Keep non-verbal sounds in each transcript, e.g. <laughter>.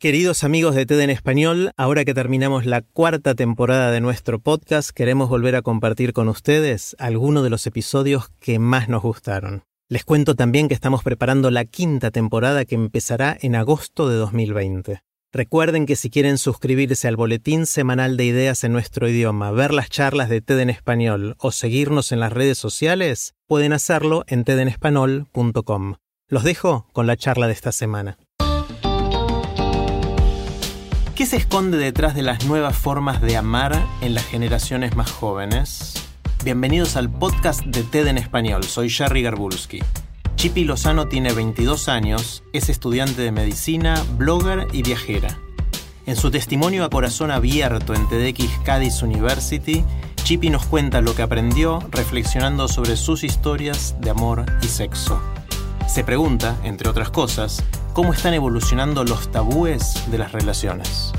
Queridos amigos de TED en Español, ahora que terminamos la cuarta temporada de nuestro podcast, queremos volver a compartir con ustedes algunos de los episodios que más nos gustaron. Les cuento también que estamos preparando la quinta temporada que empezará en agosto de 2020. Recuerden que si quieren suscribirse al boletín semanal de ideas en nuestro idioma, ver las charlas de TED en español o seguirnos en las redes sociales, pueden hacerlo en tedenespanol.com. Los dejo con la charla de esta semana. ¿Qué se esconde detrás de las nuevas formas de amar en las generaciones más jóvenes? Bienvenidos al podcast de TED en español, soy Jerry Garbulski. Chipi Lozano tiene 22 años, es estudiante de medicina, blogger y viajera. En su testimonio a corazón abierto en TEDx Cádiz University, Chipi nos cuenta lo que aprendió reflexionando sobre sus historias de amor y sexo. Se pregunta, entre otras cosas, cómo están evolucionando los tabúes de las relaciones.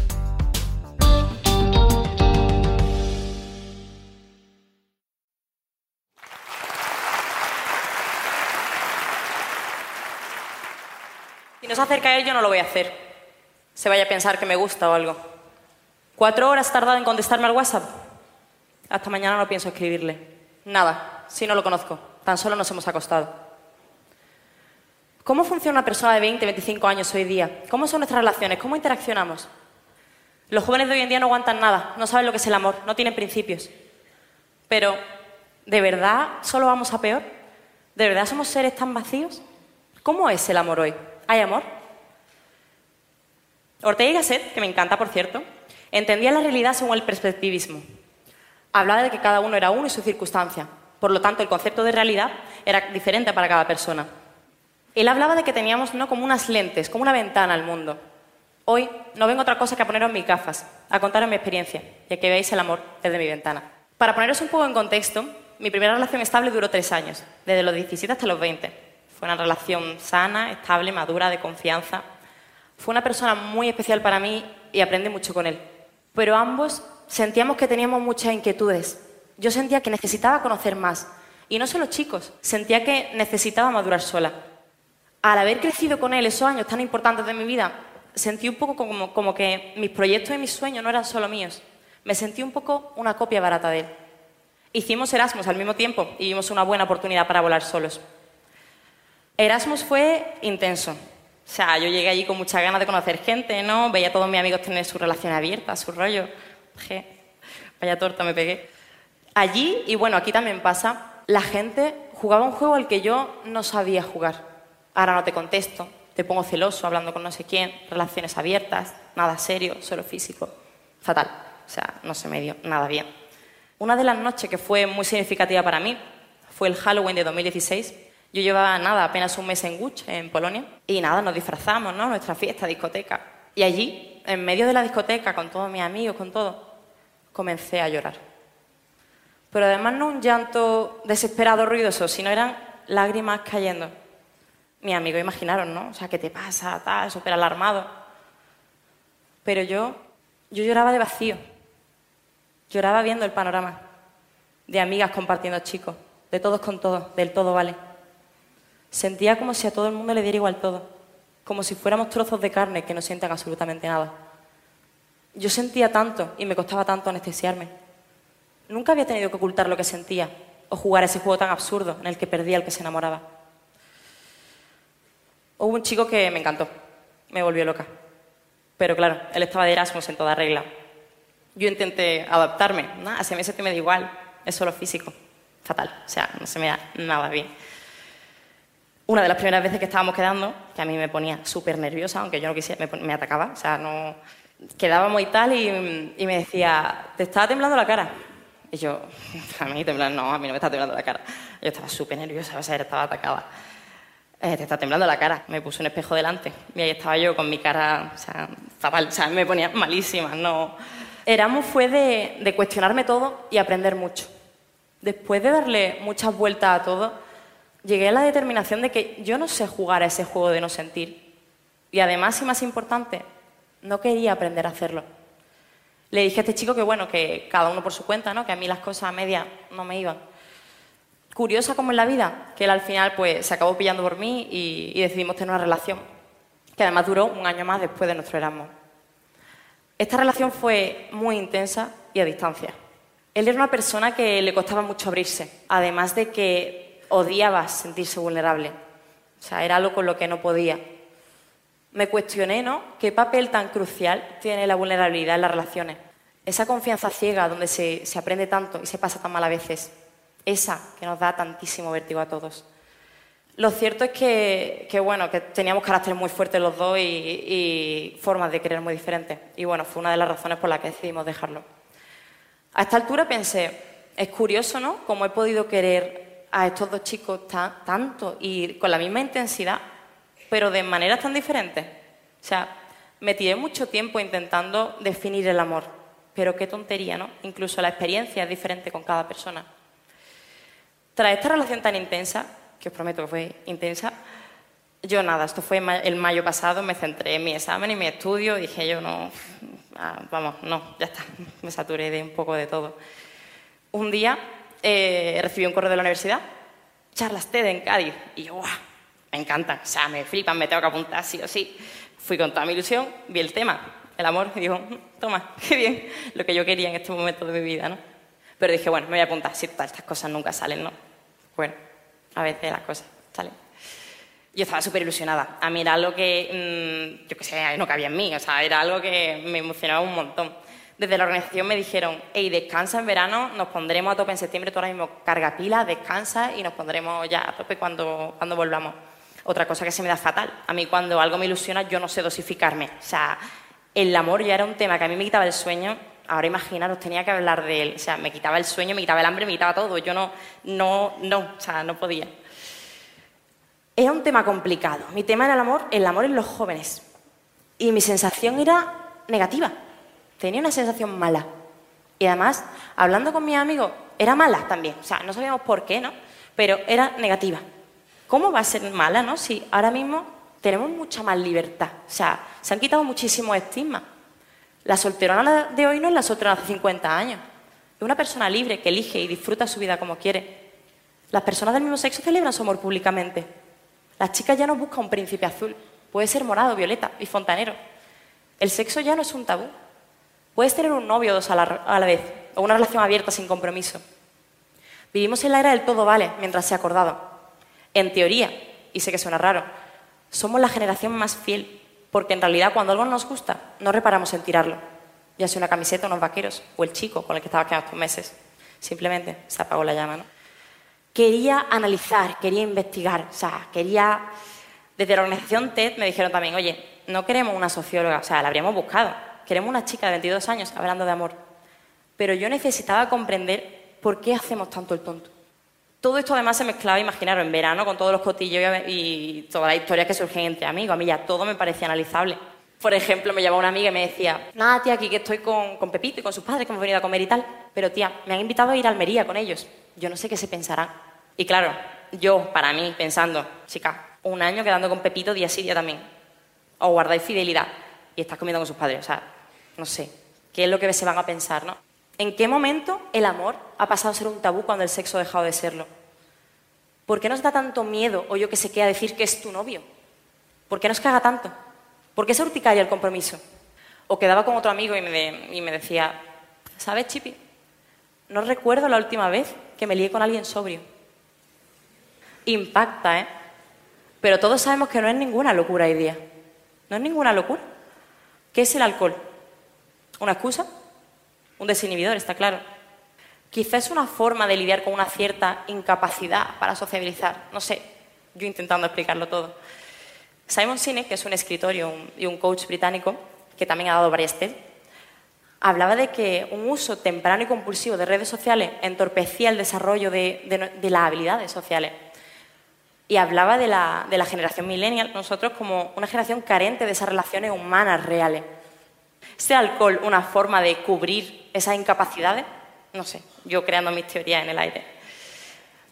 Si no se acerca a él, yo no lo voy a hacer. Se vaya a pensar que me gusta o algo. ¿Cuatro horas tardado en contestarme al WhatsApp? Hasta mañana no pienso escribirle. Nada, si no lo conozco. Tan solo nos hemos acostado. ¿Cómo funciona una persona de 20, 25 años hoy día? ¿Cómo son nuestras relaciones? ¿Cómo interaccionamos? Los jóvenes de hoy en día no aguantan nada, no saben lo que es el amor, no tienen principios. Pero, ¿de verdad solo vamos a peor? ¿De verdad somos seres tan vacíos? ¿Cómo es el amor hoy? ¿Hay amor? Ortega y Gasset, que me encanta por cierto, entendía la realidad según el perspectivismo. Hablaba de que cada uno era uno y su circunstancia. Por lo tanto, el concepto de realidad era diferente para cada persona. Él hablaba de que teníamos ¿no? como unas lentes, como una ventana al mundo. Hoy no vengo otra cosa que a poneros mis gafas, a contaros mi experiencia y a que veáis el amor desde mi ventana. Para poneros un poco en contexto, mi primera relación estable duró tres años, desde los 17 hasta los 20. Fue una relación sana, estable, madura, de confianza. Fue una persona muy especial para mí y aprendí mucho con él. Pero ambos sentíamos que teníamos muchas inquietudes. Yo sentía que necesitaba conocer más. Y no solo chicos, sentía que necesitaba madurar sola. Al haber crecido con él esos años tan importantes de mi vida, sentí un poco como, que mis proyectos y mis sueños no eran solo míos. Me sentí un poco una copia barata de él. Hicimos Erasmus al mismo tiempo y vimos una buena oportunidad para volar solos. Erasmus fue intenso. O sea, yo llegué allí con muchas ganas de conocer gente, ¿no? Veía a todos mis amigos tener su relación abierta, su rollo. Je, vaya torta me pegué. Allí, y bueno, aquí también pasa, la gente jugaba un juego al que yo no sabía jugar. Ahora no te contesto, te pongo celoso hablando con no sé quién, relaciones abiertas, nada serio, solo físico. Fatal. O sea, no se me dio nada bien. Una de las noches que fue muy significativa para mí fue el Halloween de 2016. Yo llevaba nada, apenas un mes en Gucci, en Polonia, y nada, nos disfrazamos, ¿no? Nuestra fiesta, discoteca. Y allí, en medio de la discoteca, con todos mis amigos, con todo, comencé a llorar. Pero además no un llanto desesperado, ruidoso, sino eran lágrimas cayendo. Mis amigos imaginaron, ¿no? O sea, ¿qué te pasa? Tal, súper alarmado. Pero yo, yo lloraba de vacío. Lloraba viendo el panorama. De amigas compartiendo chicos. De todos con todos. Del todo vale. Sentía como si a todo el mundo le diera igual todo. Como si fuéramos trozos de carne que no sientan absolutamente nada. Yo sentía tanto y me costaba tanto anestesiarme. Nunca había tenido que ocultar lo que sentía o jugar ese juego tan absurdo en el que perdía al que se enamoraba. Hubo un chico que me encantó, me volvió loca. Pero claro, él estaba de Erasmus en toda regla. Yo intenté adaptarme, ¿no? a ese me da igual, es solo físico. Fatal, o sea, no se me da nada bien. Una de las primeras veces que estábamos quedando, que a mí me ponía súper nerviosa, aunque yo no quisiera, me, me, atacaba, o sea, no... Quedábamos y tal, y, y me decía, ¿te estaba temblando la cara? Y yo, <laughs> a mí temblar, no, a mí no me está temblando la cara. Yo estaba súper nerviosa, o sea, estaba atacada. Eh, te está temblando la cara. Me puse un espejo delante y ahí estaba yo con mi cara, o sea, fatal, o sea, me ponía malísima, no... Erasmus fue de, de cuestionarme todo y aprender mucho. Después de darle muchas vueltas a todo, llegué a la determinación de que yo no sé jugar a ese juego de no sentir. Y además, y más importante, no quería aprender a hacerlo. Le dije a este chico que bueno, que cada uno por su cuenta, ¿no? que a mí las cosas a media no me iban. Curiosa como en la vida, que él al final pues, se acabó pillando por mí y, decidimos tener una relación, que además duró un año más después de nuestro Erasmus. Esta relación fue muy intensa y a distancia. Él era una persona que le costaba mucho abrirse, además de que odiaba sentirse vulnerable. O sea, era algo con lo que no podía. Me cuestioné, ¿no? ¿Qué papel tan crucial tiene la vulnerabilidad en las relaciones? Esa confianza ciega donde se, se aprende tanto y se pasa tan mal a veces. Esa que nos da tantísimo vértigo a todos. Lo cierto es que, bueno, que teníamos caracteres muy fuertes los dos y formas de querer muy diferentes. Y bueno, fue una de las razones por las que decidimos dejarlo. A esta altura pensé, es curioso, ¿no? Cómo he podido querer a estos dos chicos tanto y con la misma intensidad, pero de maneras tan diferentes. O sea, me tiré mucho tiempo intentando definir el amor, pero qué tontería, ¿no? Incluso la experiencia es diferente con cada persona. Tras esta relación tan intensa, que os prometo que fue intensa, yo nada, esto fue el mayo pasado, me centré en mi examen y mi estudio, dije yo no, ah, vamos, no, ya está, <laughs> me saturé de un poco de todo. Un día eh, recibí un correo de la universidad, charlas TED en Cádiz, y yo, ¡guau! Me encantan, o sea, me flipan, me tengo que apuntar sí o sí. Fui con toda mi ilusión, vi el tema, el amor, y digo, toma, <laughs> qué bien, lo que yo quería en este momento de mi vida, ¿no? Pero dije, bueno, me voy a apuntar, si total, estas cosas nunca salen, ¿no? Bueno, a veces las cosas salen. Yo estaba súper ilusionada. A mí era algo que, mmm, yo qué sé, no cabía en mí, o sea, era algo que me emocionaba un montón. Desde la organización me dijeron, hey, descansa en verano, nos pondremos a tope en septiembre, tú ahora mismo carga pilas, descansa y nos pondremos ya a tope cuando, cuando volvamos. Otra cosa que se me da fatal, a mí cuando algo me ilusiona yo no sé dosificarme. O sea, el amor ya era un tema que a mí me quitaba el sueño ahora imaginaros, tenía que hablar de él. O sea, me quitaba el sueño, me quitaba el hambre, me quitaba todo. Yo no, no, no, o sea, no podía. Era un tema complicado. Mi tema era el amor, el amor en los jóvenes. Y mi sensación era negativa. Tenía una sensación mala. Y además, hablando con mis amigos, era mala también. O sea, no sabíamos por qué, ¿no? Pero era negativa. ¿Cómo va a ser mala, no? Si ahora mismo tenemos mucha más libertad. O sea, se han quitado muchísimos estigmas. La solterona de hoy no es la solterona hace 50 años. Es una persona libre que elige y disfruta su vida como quiere. Las personas del mismo sexo celebran su amor públicamente. Las chicas ya no buscan un príncipe azul. Puede ser morado, violeta y fontanero. El sexo ya no es un tabú. Puedes tener un novio o dos a la, a la vez, o una relación abierta sin compromiso. Vivimos en la era del todo vale mientras sea acordado. En teoría, y sé que suena raro, somos la generación más fiel porque en realidad cuando algo nos gusta, no reparamos en tirarlo. Ya sea una camiseta, unos vaqueros, o el chico con el que estaba quedando estos meses. Simplemente se apagó la llama, ¿no? Quería analizar, quería investigar, o sea, quería... Desde la organización TED me dijeron también, oye, no queremos una socióloga, o sea, la habríamos buscado. Queremos una chica de 22 años hablando de amor. Pero yo necesitaba comprender por qué hacemos tanto el tonto. Todo esto además se mezclaba, imaginaros, en verano con todos los cotillos y todas las historias que surgen entre amigos. A mí ya todo me parecía analizable. Por ejemplo, me llamaba una amiga y me decía, nada, tía, aquí que estoy con, con, Pepito y con sus padres que hemos venido a comer y tal. Pero, tía, me han invitado a ir a Almería con ellos. Yo no sé qué se pensarán. Y claro, yo, para mí, pensando, chica, un año quedando con Pepito día sí, día también. O guardáis fidelidad y estás comiendo con sus padres. O sea, no sé. ¿Qué es lo que se van a pensar, no? ¿En qué momento el amor ha pasado a ser un tabú cuando el sexo ha dejado de serlo? ¿Por qué nos da tanto miedo, o yo que sé qué, a decir que es tu novio? ¿Por qué nos caga tanto? ¿Por qué es urticaria el compromiso? O quedaba con otro amigo y me, de, y me decía, ¿sabes, Chipi? No recuerdo la última vez que me lié con alguien sobrio. Impacta, ¿eh? Pero todos sabemos que no es ninguna locura hoy día. No es ninguna locura. ¿Qué es el alcohol? ¿Una excusa? Un desinhibidor, está claro. Quizás es una forma de lidiar con una cierta incapacidad para sociabilizar. No sé, yo intentando explicarlo todo. Simon Sinek, que es un escritor y un, coach británico, que también ha dado varias TED, hablaba de que un uso temprano y compulsivo de redes sociales entorpecía el desarrollo de, de, de las habilidades sociales. y hablaba de la, de la generación millennial, nosotros como una generación carente de esas relaciones humanas reales. ¿Sea alcohol una forma de cubrir esas incapacidades? No sé, yo creando mis teorías en el aire.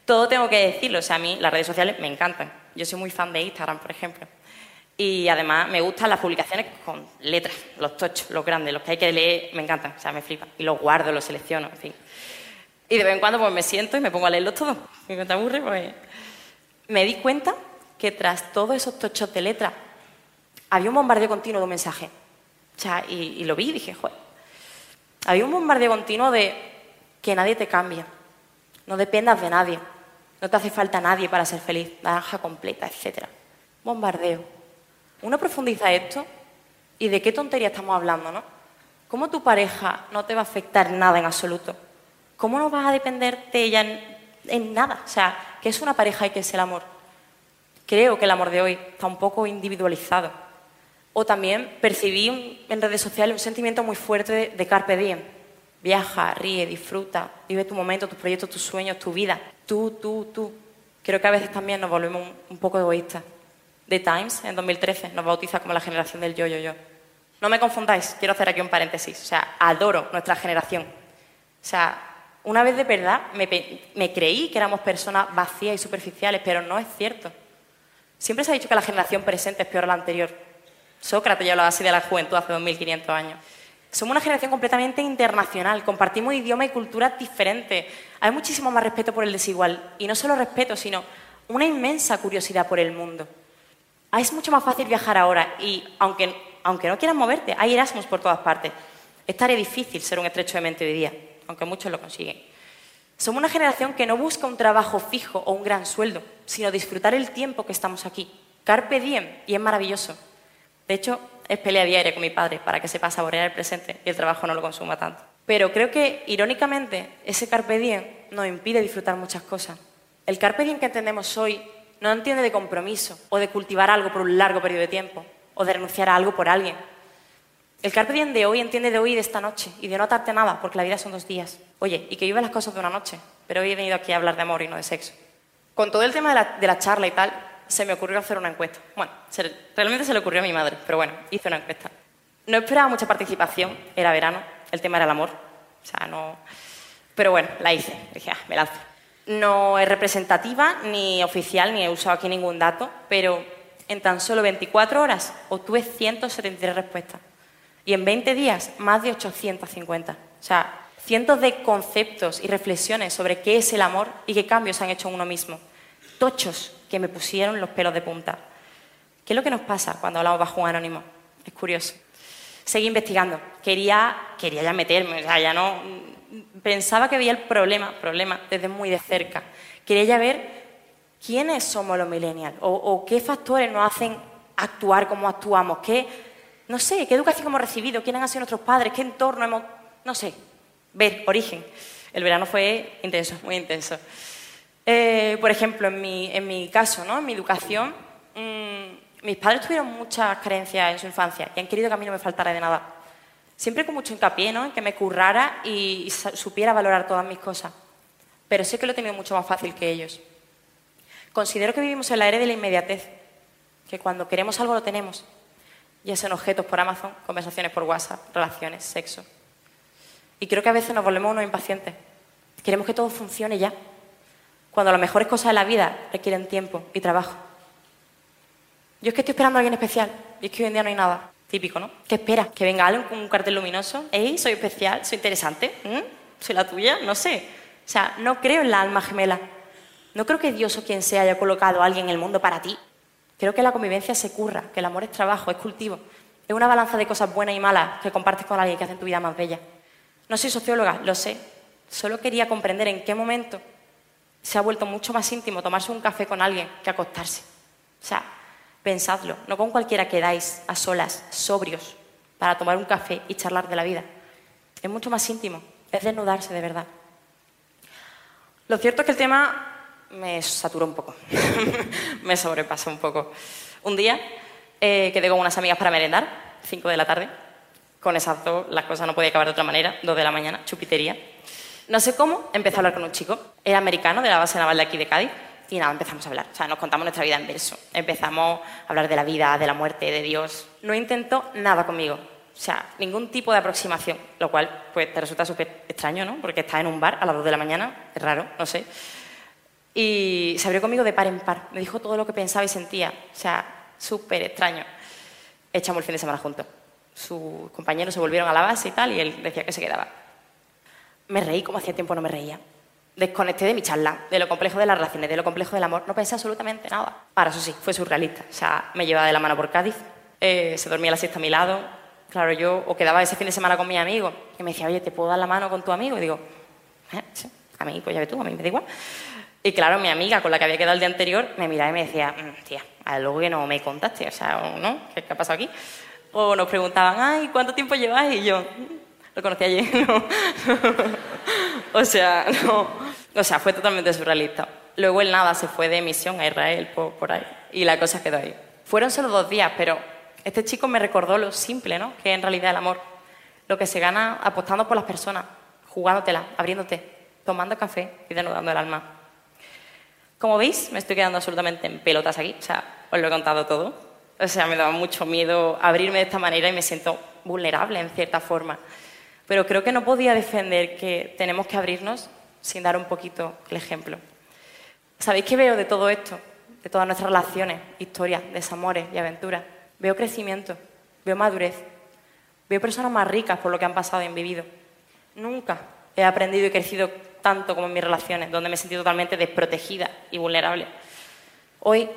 Todo tengo que decirlo, o sea, a mí las redes sociales me encantan. Yo soy muy fan de Instagram, por ejemplo. Y además me gustan las publicaciones con letras, los tochos, los grandes, los que hay que leer, me encantan, o sea, me flipan. Y los guardo, los selecciono, en fin. Y de vez en cuando pues me siento y me pongo a leerlos todos. Y me te aburre, pues... Me di cuenta que tras todos esos tochos de letras había un bombardeo continuo de un mensaje. O sea, y, y lo vi y dije, joder. Había un bombardeo continuo de que nadie te cambia, no dependas de nadie, no te hace falta nadie para ser feliz, naranja completa, etc. Bombardeo. Uno profundiza esto y de qué tontería estamos hablando, ¿no? ¿Cómo tu pareja no te va a afectar nada en absoluto? ¿Cómo no vas a depender de ella en, nada? O sea, ¿qué es una pareja y qué es el amor? Creo que el amor de hoy está un poco individualizado. O también percibí en redes sociales un sentimiento muy fuerte de, carpe diem. Viaja, ríe, disfruta, vive tu momento, tus proyectos, tus sueños, tu vida. Tú, tú, tú. Creo que a veces también nos volvemos un poco egoístas. The Times, en 2013, nos bautiza como la generación del yo, yo, yo. No me confundáis, quiero hacer aquí un paréntesis. O sea, adoro nuestra generación. O sea, una vez de verdad me, creí que éramos personas vacías y superficiales, pero no es cierto. Siempre se ha dicho que la generación presente es peor a la anterior. Sócrates ya hablaba así de la juventud hace 2500 años. Somos una generación completamente internacional, compartimos idioma y culturas diferentes. Hay muchísimo más respeto por el desigual. Y no solo respeto, sino una inmensa curiosidad por el mundo. Ah, es mucho más fácil viajar ahora y aunque, aunque no quieras moverte, hay Erasmus por todas partes. Es tarea difícil ser un estrecho de mente hoy día, aunque muchos lo consiguen. Somos una generación que no busca un trabajo fijo o un gran sueldo, sino disfrutar el tiempo que estamos aquí. Carpe diem, y es maravilloso. De hecho, es pelea diaria con mi padre para que sepa saborear el presente y el trabajo no lo consuma tanto. Pero creo que, irónicamente, ese carpe diem nos impide disfrutar muchas cosas. El carpe diem que entendemos hoy no entiende de compromiso o de cultivar algo por un largo periodo de tiempo o de renunciar a algo por alguien. El carpe diem de hoy entiende de hoy y de esta noche y de no atarte nada porque la vida son dos días. Oye, y que vive las cosas de una noche, pero hoy he venido aquí a hablar de amor y no de sexo. Con todo el tema de la, charla y tal, se me ocurrió hacer una encuesta. Bueno, realmente se le ocurrió a mi madre, pero bueno, hice una encuesta. No esperaba mucha participación, era verano, el tema era el amor, o sea, no... Pero bueno, la hice, dije, ah, me lanzo. No es representativa ni oficial, ni he usado aquí ningún dato, pero en tan solo 24 horas obtuve 173 respuestas. Y en 20 días, más de 850. O sea, cientos de conceptos y reflexiones sobre qué es el amor y qué cambios han hecho en uno mismo. Tochos que me pusieron los pelos de punta. ¿Qué es lo que nos pasa cuando hablamos bajo un anónimo? Es curioso. Seguí investigando. Quería, quería ya meterme, o sea, ya no, pensaba que veía el problema, problema desde muy de cerca. Quería ya ver quiénes somos los millennials o, qué factores nos hacen actuar como actuamos, qué, no sé, qué educación hemos recibido, quiénes han sido nuestros padres, qué entorno hemos, no sé, ver, origen. El verano fue intenso, muy intenso. Eh, por ejemplo, en mi, caso, ¿no? en mi educación, mm, mis padres tuvieron muchas carencias en su infancia y han querido que a mí no me faltara de nada siempre con mucho hincapié. En que me currara y, supiera valorar todas mis cosas. Pero sé que lo he tenido mucho más fácil que ellos. Considero que vivimos en la era de la inmediatez, que cuando queremos algo lo tenemos, ya sean objetos por Amazon, conversaciones por WhatsApp, relaciones, sexo. Y creo que a veces nos volvemos unos impacientes. Queremos que todo funcione ya, cuando las mejores cosas de la vida requieren tiempo y trabajo. Yo es que estoy esperando a alguien especial y es que hoy en día no hay nada. Típico, ¿no? ¿Qué esperas? ¿Que venga alguien con un cartel luminoso? ¿Ey, soy especial? ¿Soy interesante? ¿Mm? ¿Soy la tuya? No sé. O sea, no creo en la alma gemela. No creo que Dios o quien sea haya colocado a alguien en el mundo para ti. Creo que la convivencia se curra, que el amor es trabajo, es cultivo. Es una balanza de cosas buenas y malas que compartes con alguien que hacen tu vida más bella. No soy socióloga, lo sé. Solo quería comprender en qué momento se ha vuelto mucho más íntimo tomarse un café con alguien que acostarse. O sea, Pensadlo, no con cualquiera quedáis a solas, sobrios, para tomar un café y charlar de la vida. Es mucho más íntimo, es desnudarse de verdad. Lo cierto es que el tema me saturó un poco, <laughs> me sobrepasó un poco. Un día eh, quedé con unas amigas para merendar, 5 de la tarde. Con esas dos las cosas no podía acabar de otra manera, 2 de la mañana, chupitería. No sé cómo, empecé a hablar con un chico. Era americano, de la base naval de aquí de Cádiz. Y nada, empezamos a hablar. O sea, nos contamos nuestra vida en verso. Empezamos a hablar de la vida, de la muerte, de Dios. No intentó nada conmigo. O sea, ningún tipo de aproximación. Lo cual, pues, te resulta súper extraño, ¿no? Porque estás en un bar a las 2 de la mañana. Es raro, no sé. Y se abrió conmigo de par en par. Me dijo todo lo que pensaba y sentía. O sea, súper extraño. Echamos el fin de semana juntos. Sus compañeros se volvieron a la base y tal, y él decía que se quedaba. Me reí como hacía tiempo no me reía. Desconecté de mi charla, de lo complejo de las relaciones, de lo complejo del amor. No pensé absolutamente nada. Ahora, eso sí, fue surrealista. O sea, me llevaba de la mano por Cádiz, eh, se dormía la siesta a mi lado. Claro, yo o quedaba ese fin de semana con mi amigo, y me decía, oye, ¿te puedo dar la mano con tu amigo? Y digo, eh, a mí, pues ya ves tú, a mí me da igual. Y claro, mi amiga con la que había quedado el día anterior me miraba y me decía, mm, tía, luego que no me contaste, o sea, ¿no? ¿Qué, ¿Qué, ha pasado aquí? O nos preguntaban, ay, ¿cuánto tiempo llevas? Y yo, lo conocí ayer, <laughs> ¿no? o sea, no. O sea, fue totalmente surrealista. Luego él nada, se fue de misión a Israel por, por ahí. Y la cosa quedó ahí. Fueron solo dos días, pero este chico me recordó lo simple, ¿no? Que en realidad el amor. Lo que se gana apostando por las personas, jugándotela, abriéndote, tomando café y denudando el alma. Como veis, me estoy quedando absolutamente en pelotas aquí. O sea, os lo he contado todo. O sea, me daba mucho miedo abrirme de esta manera y me siento vulnerable en cierta forma. Pero creo que no podía defender que tenemos que abrirnos sin dar un poquito el ejemplo. ¿Sabéis qué veo de todo esto? De todas nuestras relaciones, historias, desamores y aventuras. Veo crecimiento, veo madurez, veo personas más ricas por lo que han pasado y han vivido. Nunca he aprendido y crecido tanto como en mis relaciones, donde me he sentido totalmente desprotegida y vulnerable. Hoy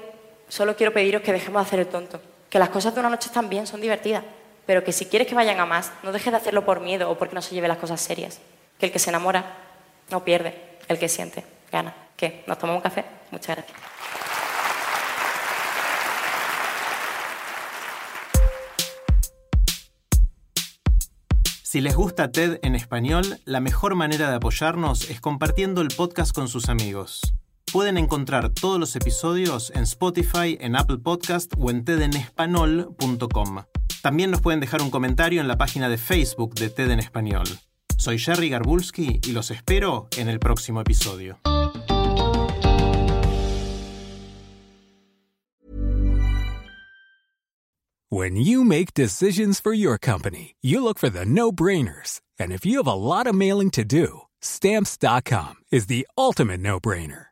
solo quiero pediros que dejemos de hacer el tonto, que las cosas de una noche están bien, son divertidas, pero que si quieres que vayan a más, no dejes de hacerlo por miedo o porque no se lleve las cosas serias. Que el que se enamora no pierde, el que siente gana. ¿Qué? ¿Nos tomamos un café? Muchas gracias. Si les gusta TED en español, la mejor manera de apoyarnos es compartiendo el podcast con sus amigos. Pueden encontrar todos los episodios en Spotify, en Apple Podcast o en tedenespanol.com. También nos pueden dejar un comentario en la página de Facebook de TED en Español. Soy Jerry Garbulski y los espero en el próximo episodio. When you make decisions for your company, you look for the no-brainers. And if you have a lot of mailing to do, stamps.com is the ultimate no-brainer.